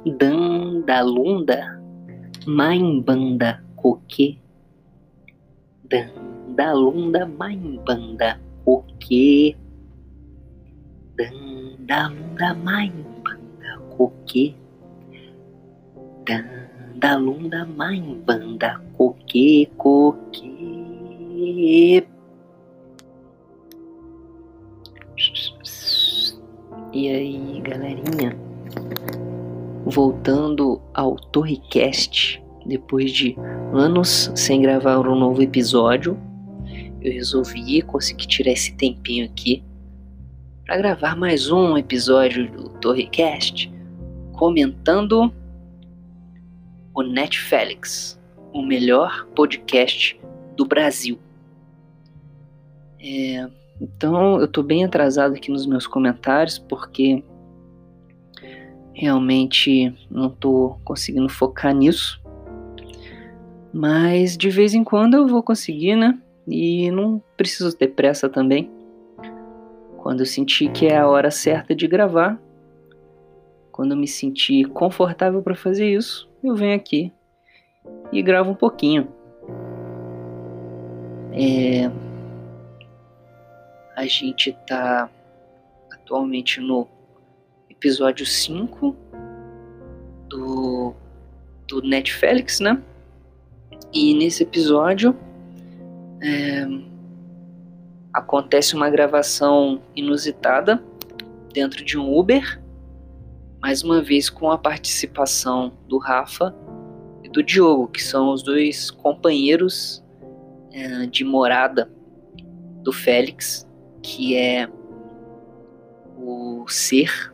Dandalunda Maimbanda Koke Dandalunda Maimbanda Koke Dandalunda Maimbanda Koke Dandalunda Maimbanda Koke Koke E aí, galerinha? Voltando ao Torrecast, depois de anos sem gravar um novo episódio, eu resolvi conseguir tirar esse tempinho aqui para gravar mais um episódio do Torrecast, comentando o Netflix, o melhor podcast do Brasil. É, então eu tô bem atrasado aqui nos meus comentários porque realmente não tô conseguindo focar nisso. Mas de vez em quando eu vou conseguir, né? E não preciso ter pressa também. Quando eu sentir que é a hora certa de gravar, quando eu me sentir confortável para fazer isso, eu venho aqui e gravo um pouquinho. É, a gente está atualmente no episódio 5 do, do Netflix, né? E nesse episódio é, acontece uma gravação inusitada dentro de um Uber, mais uma vez com a participação do Rafa e do Diogo, que são os dois companheiros é, de morada do Félix que é o ser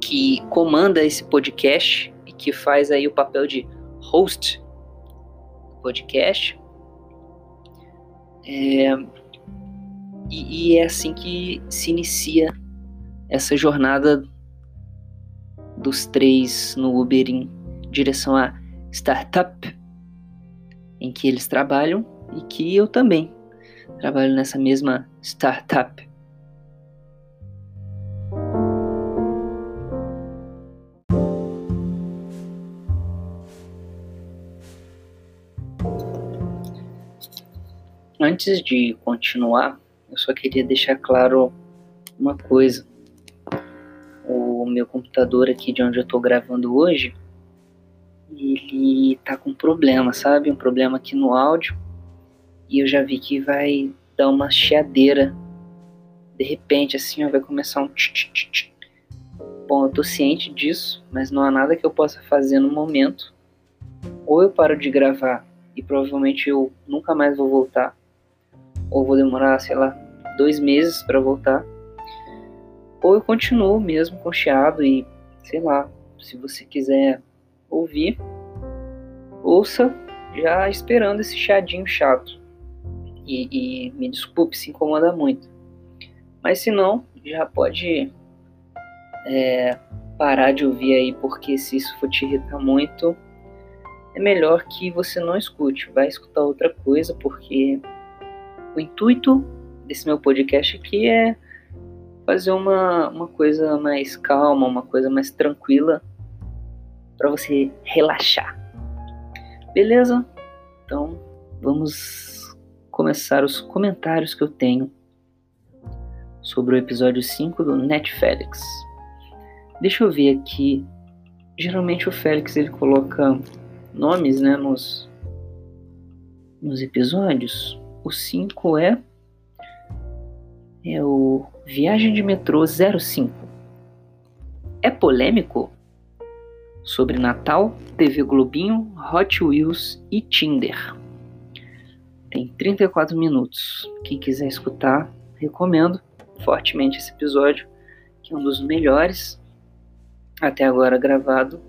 que comanda esse podcast e que faz aí o papel de host do podcast. É, e, e é assim que se inicia essa jornada dos três no Uber em direção a startup em que eles trabalham e que eu também trabalho nessa mesma startup. Antes de continuar, eu só queria deixar claro uma coisa. O meu computador aqui de onde eu estou gravando hoje, ele tá com problema, sabe? Um problema aqui no áudio e eu já vi que vai dar uma chiadeira. De repente, assim, ó, vai começar um tch, tch, tch. Bom, eu tô ciente disso, mas não há nada que eu possa fazer no momento. Ou eu paro de gravar e provavelmente eu nunca mais vou voltar. Ou vou demorar, sei lá, dois meses para voltar. Ou eu continuo mesmo com chiado e, sei lá, se você quiser ouvir, ouça já esperando esse chiadinho chato. E, e me desculpe se incomoda muito. Mas se não, já pode é, parar de ouvir aí, porque se isso for te irritar muito, é melhor que você não escute. Vai escutar outra coisa, porque o intuito desse meu podcast aqui é fazer uma, uma coisa mais calma, uma coisa mais tranquila para você relaxar. Beleza? Então vamos começar os comentários que eu tenho sobre o episódio 5 do Netflix. Deixa eu ver aqui. Geralmente o Félix ele coloca nomes, né, nos nos episódios. O 5 é é o Viagem de Metrô 05. É polêmico? Sobre Natal, TV Globinho, Hot Wheels e Tinder. Tem 34 minutos. Quem quiser escutar, recomendo fortemente esse episódio, que é um dos melhores até agora gravado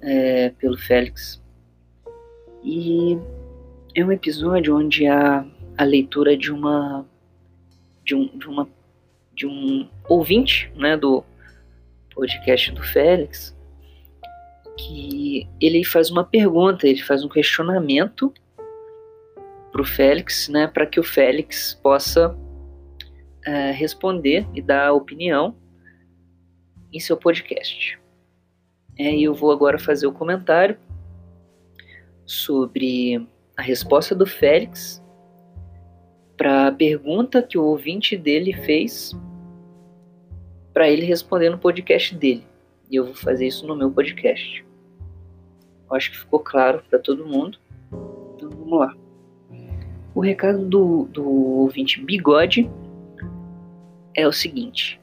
é, pelo Félix. E é um episódio onde há a leitura de uma de um, de uma de um ouvinte, né, do podcast do Félix, que ele faz uma pergunta, ele faz um questionamento para o Félix, né, para que o Félix possa é, responder e dar opinião em seu podcast. É, eu vou agora fazer o comentário sobre a resposta do Félix para a pergunta que o ouvinte dele fez para ele responder no podcast dele. E eu vou fazer isso no meu podcast. Eu acho que ficou claro para todo mundo. Então vamos lá. O recado do, do ouvinte Bigode é o seguinte: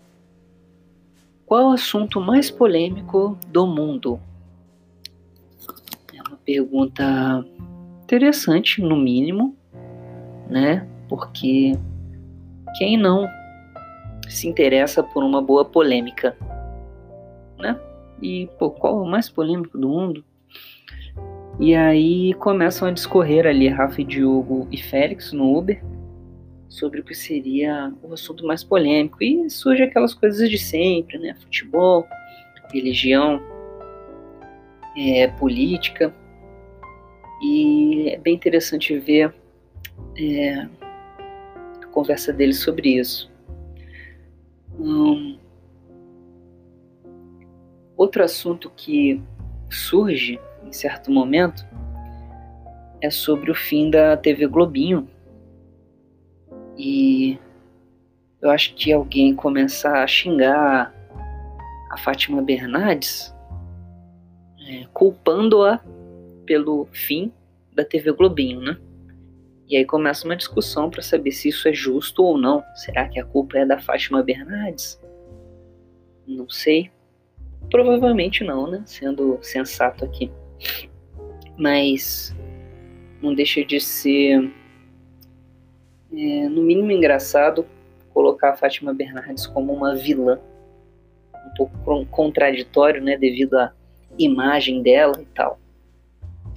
Qual o assunto mais polêmico do mundo? É uma pergunta interessante, no mínimo, né? Porque quem não se interessa por uma boa polêmica, né? E pô, qual o mais polêmico do mundo? E aí começam a discorrer ali Rafa, Diogo e Félix no Uber sobre o que seria o assunto mais polêmico. E surge aquelas coisas de sempre, né? Futebol, religião, é, política. E é bem interessante ver é, a conversa deles sobre isso. Hum, outro assunto que surge em certo momento, é sobre o fim da TV Globinho. E eu acho que alguém começar a xingar a Fátima Bernardes, é, culpando-a pelo fim da TV Globinho, né? E aí começa uma discussão para saber se isso é justo ou não. Será que a culpa é da Fátima Bernardes? Não sei. Provavelmente não, né? Sendo sensato aqui mas não deixa de ser, é, no mínimo, engraçado colocar a Fátima Bernardes como uma vilã, um pouco contraditório, né, devido à imagem dela e tal.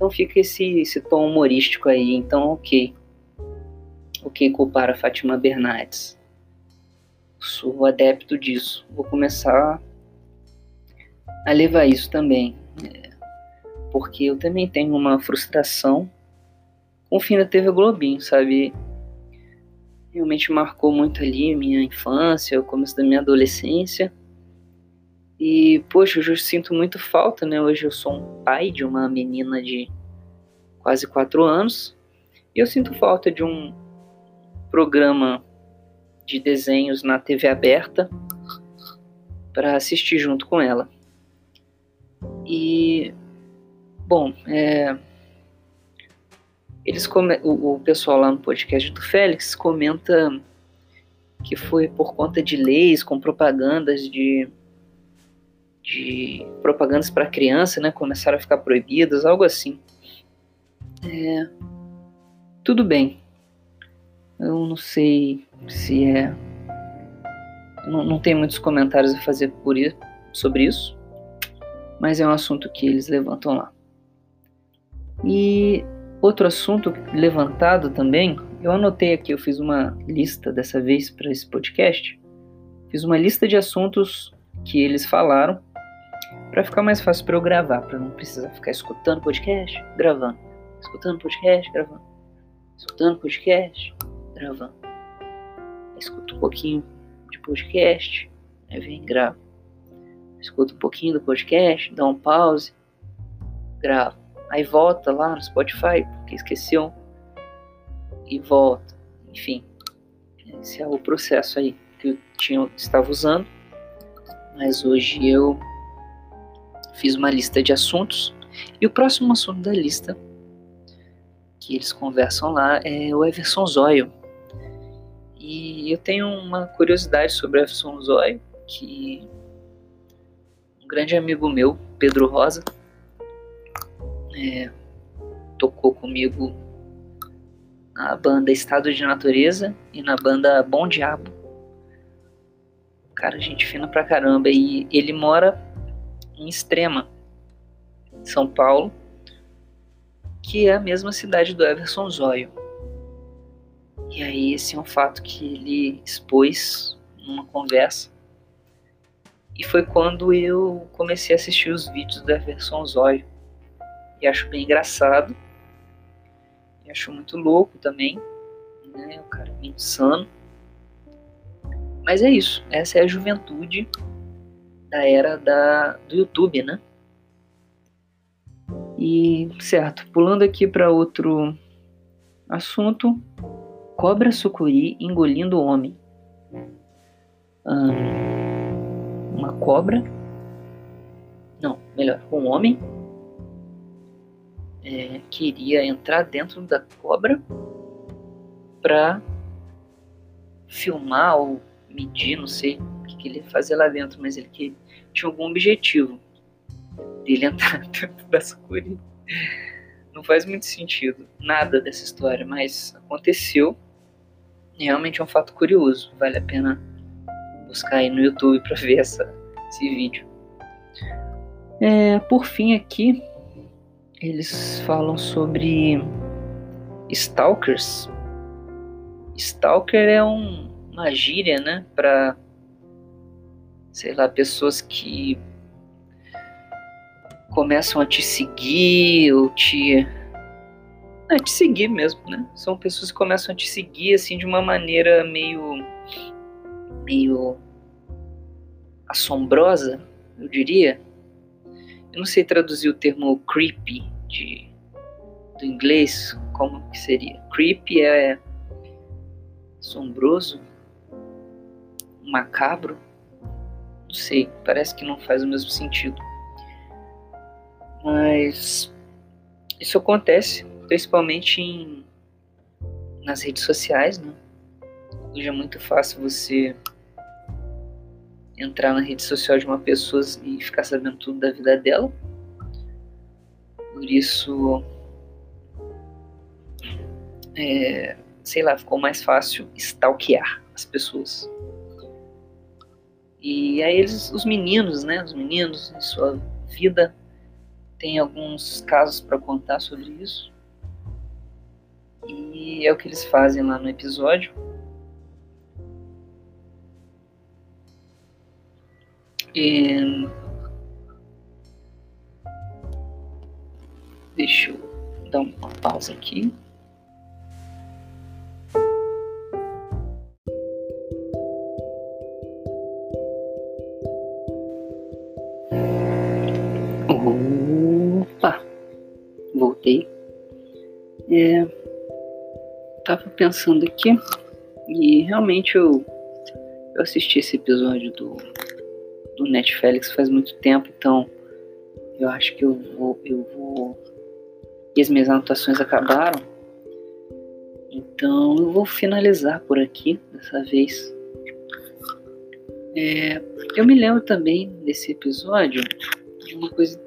Então fica esse, esse tom humorístico aí, então ok. Ok culpar a Fátima Bernardes. Sou adepto disso. Vou começar a levar isso também porque eu também tenho uma frustração com o fim da TV Globinho, sabe? Realmente marcou muito ali minha infância, o começo da minha adolescência. E, poxa, eu sinto muito falta, né? Hoje eu sou um pai de uma menina de quase quatro anos. E eu sinto falta de um programa de desenhos na TV aberta para assistir junto com ela. E Bom, é, eles come, o, o, pessoal lá no podcast do Félix comenta que foi por conta de leis com propagandas de, de propagandas para criança, né? Começaram a ficar proibidas, algo assim. É, tudo bem. Eu não sei se é. Não, não tem muitos comentários a fazer por isso, sobre isso, mas é um assunto que eles levantam lá. E outro assunto levantado também, eu anotei aqui, eu fiz uma lista dessa vez para esse podcast. Fiz uma lista de assuntos que eles falaram para ficar mais fácil para eu gravar, para não precisar ficar escutando podcast, gravando, escutando podcast, gravando, escutando podcast, gravando. Escuta um pouquinho de podcast, aí vem grava. Escuta um pouquinho do podcast, dá um pause, grava Aí volta lá no Spotify, porque esqueceu. E volta. Enfim. Esse é o processo aí que eu tinha, estava usando. Mas hoje eu fiz uma lista de assuntos. E o próximo assunto da lista que eles conversam lá é o Everson Zóio. E eu tenho uma curiosidade sobre o Everson Zóio, que um grande amigo meu, Pedro Rosa, é, tocou comigo na banda Estado de Natureza e na banda Bom Diabo. Cara, gente fina pra caramba. E ele mora em Extrema, São Paulo, que é a mesma cidade do Everson Zóio. E aí, esse é um fato que ele expôs numa conversa. E foi quando eu comecei a assistir os vídeos do Everson Zóio e acho bem engraçado. E acho muito louco também. Né? O cara é insano. Mas é isso. Essa é a juventude da era da, do YouTube, né? E certo, pulando aqui para outro assunto, cobra sucuri engolindo homem. uma cobra, não, melhor, um homem é, queria entrar dentro da cobra para filmar ou medir, não sei o que, que ele fazia lá dentro, mas ele que tinha algum objetivo dele entrar dentro da sucuri. Não faz muito sentido nada dessa história, mas aconteceu. E realmente é um fato curioso. Vale a pena buscar aí no YouTube para ver essa, esse vídeo. É, por fim, aqui eles falam sobre stalkers. Stalker é um, uma gíria, né, para sei lá, pessoas que começam a te seguir ou te é, te seguir mesmo, né? São pessoas que começam a te seguir assim de uma maneira meio meio assombrosa, eu diria. Eu não sei traduzir o termo creepy de, do inglês, como que seria? Creepy é assombroso, macabro, não sei, parece que não faz o mesmo sentido. Mas isso acontece principalmente em, nas redes sociais, né? Hoje é muito fácil você entrar na rede social de uma pessoa e ficar sabendo tudo da vida dela. Por isso, é, sei lá, ficou mais fácil stalkear as pessoas. E aí eles, os meninos, né, os meninos em sua vida tem alguns casos para contar sobre isso. E é o que eles fazem lá no episódio. E... Deixa eu dar uma pausa aqui. É, tava pensando aqui e realmente eu, eu assisti esse episódio do, do Netflix faz muito tempo, então eu acho que eu vou. Eu vou. E as minhas anotações acabaram. Então eu vou finalizar por aqui dessa vez. É, eu me lembro também desse episódio de uma coisa,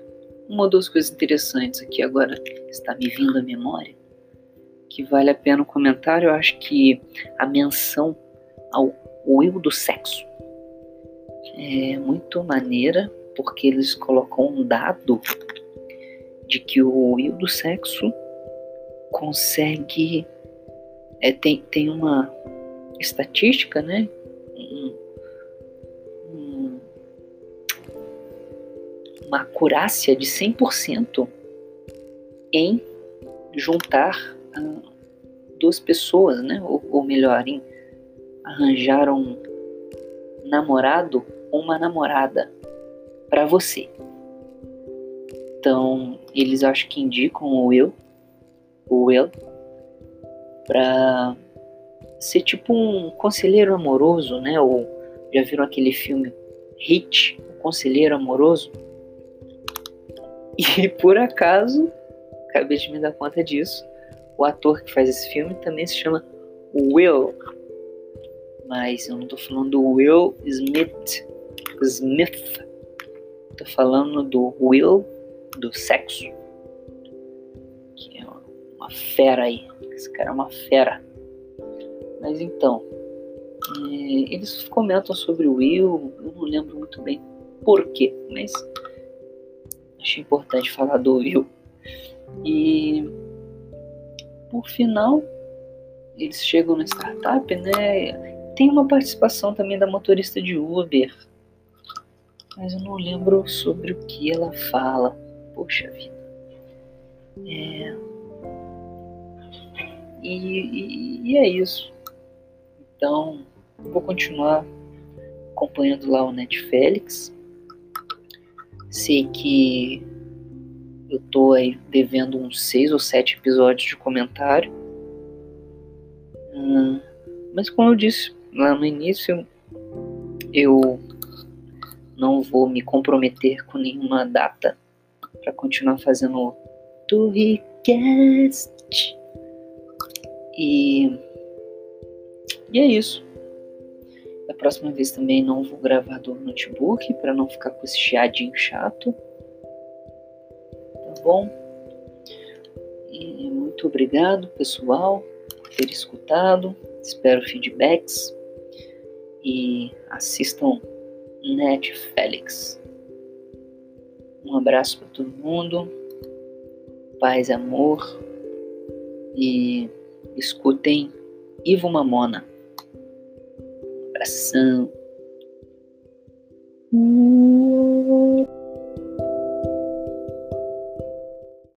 uma ou duas coisas interessantes aqui agora está me vindo à memória que vale a pena o comentário. Eu acho que a menção ao eu do sexo é muito maneira, porque eles colocam um dado de que o eu do sexo consegue. É, tem, tem uma estatística, né? Uma acurácia de 100% em juntar duas pessoas, né? Ou, ou melhor, em arranjar um namorado ou uma namorada para você. Então, eles acho que indicam o eu, o eu, para ser tipo um conselheiro amoroso, né? Ou já viram aquele filme Hit, o conselheiro amoroso? E por acaso, acabei de me dar conta disso, o ator que faz esse filme também se chama Will. Mas eu não tô falando do Will Smith. Smith. Tô falando do Will do sexo. Que é uma fera aí. Esse cara é uma fera. Mas então. É, eles comentam sobre o Will. Eu não lembro muito bem por quê. Mas achei importante falar do Will. E por final, eles chegam na startup, né? Tem uma participação também da motorista de Uber, mas eu não lembro sobre o que ela fala. Poxa vida. É... E, e, e é isso. Então, vou continuar acompanhando lá o Netflix. Sei que eu tô aí devendo uns seis ou sete episódios de comentário. Hum, mas como eu disse lá no início, eu não vou me comprometer com nenhuma data para continuar fazendo o Torrecast. E, e é isso. Da próxima vez também não vou gravar do notebook para não ficar com esse chiadinho chato. Tá bom? E muito obrigado, pessoal, por ter escutado. Espero feedbacks e assistam Net Félix. Um abraço para todo mundo, paz, amor e escutem Ivo Mamona. Um abração. Hum.